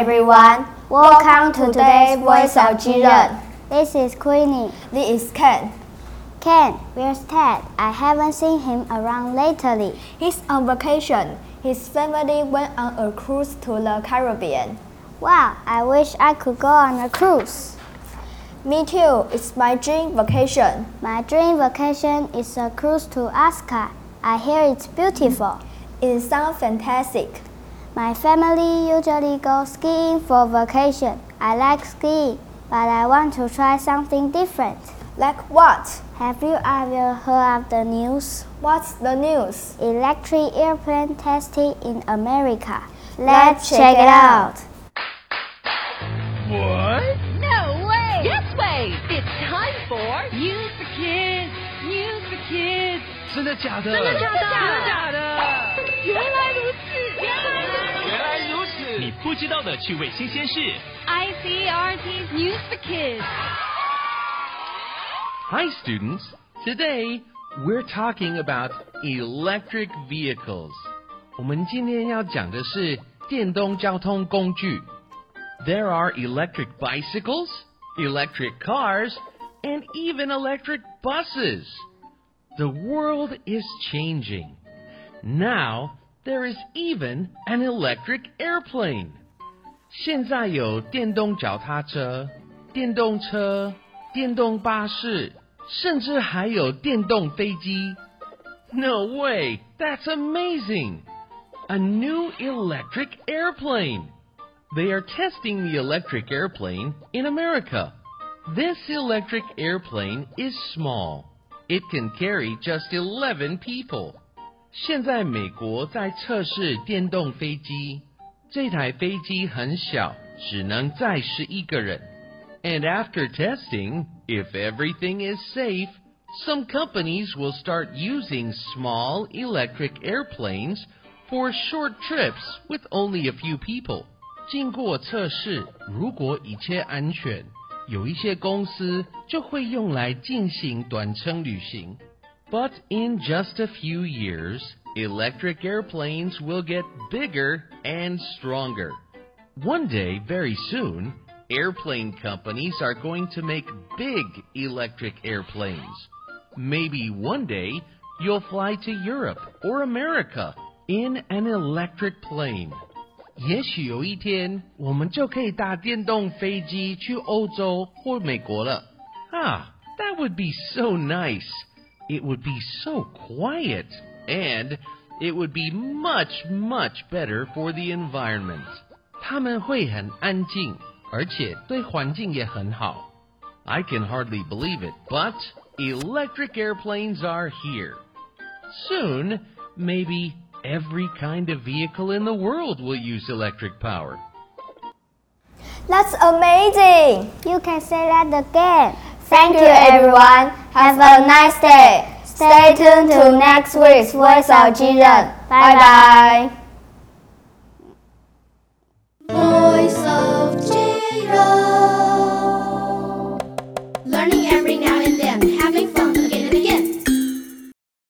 everyone. Welcome to today's Voice of Jiren. This is Queenie. This is Ken. Ken, where's Ted? I haven't seen him around lately. He's on vacation. His family went on a cruise to the Caribbean. Wow, I wish I could go on a cruise. Me too. It's my dream vacation. My dream vacation is a cruise to Alaska. I hear it's beautiful. It sounds fantastic. My family usually goes skiing for vacation. I like skiing, but I want to try something different. Like what? Have you ever heard of the news? What's the news? Electric airplane testing in America. Let's check it out. What? No way! Yes way! It's time for News for Kids! News for Kids! 真的假的？真的假的真的假的？原来 你不知道的趣味新鲜事。 ！ICRT's News for Kids! Hi, students. Today we're talking about electric vehicles. 我们今天要讲的是电动交通工具。There are electric bicycles, electric cars, and even electric buses. The world is changing. Now there is even an electric airplane. 现在有电动脚踏车、电动车、电动巴士，甚至还有电动飞机。No way! That's amazing! A new electric airplane! They are testing the electric airplane in America. This electric airplane is small. It can carry just 11 people. 现在美国在测试电动飞机，这台飞机很小，只能载十一个人。And after testing, if everything is safe, some companies will start using small electric airplanes for short trips with only a few people. 经过测试，如果一切安全，有一些公司就会用来进行短程旅行。 But in just a few years, electric airplanes will get bigger and stronger. One day, very soon, airplane companies are going to make big electric airplanes. Maybe one day, you'll fly to Europe or America in an electric plane. 也许有一天，我们就可以搭电动飞机去欧洲或美国了。Ah, that would be so nice. It would be so quiet, and it would be much, much better for the environment. 他们会很安静，而且对环境也很好。I can hardly believe it, but electric airplanes are here. Soon, maybe every kind of vehicle in the world will use electric power. That's amazing. You can say that again. Thank you, everyone. Have a nice day. Stay tuned to next week's Voice of Jiren. Bye bye.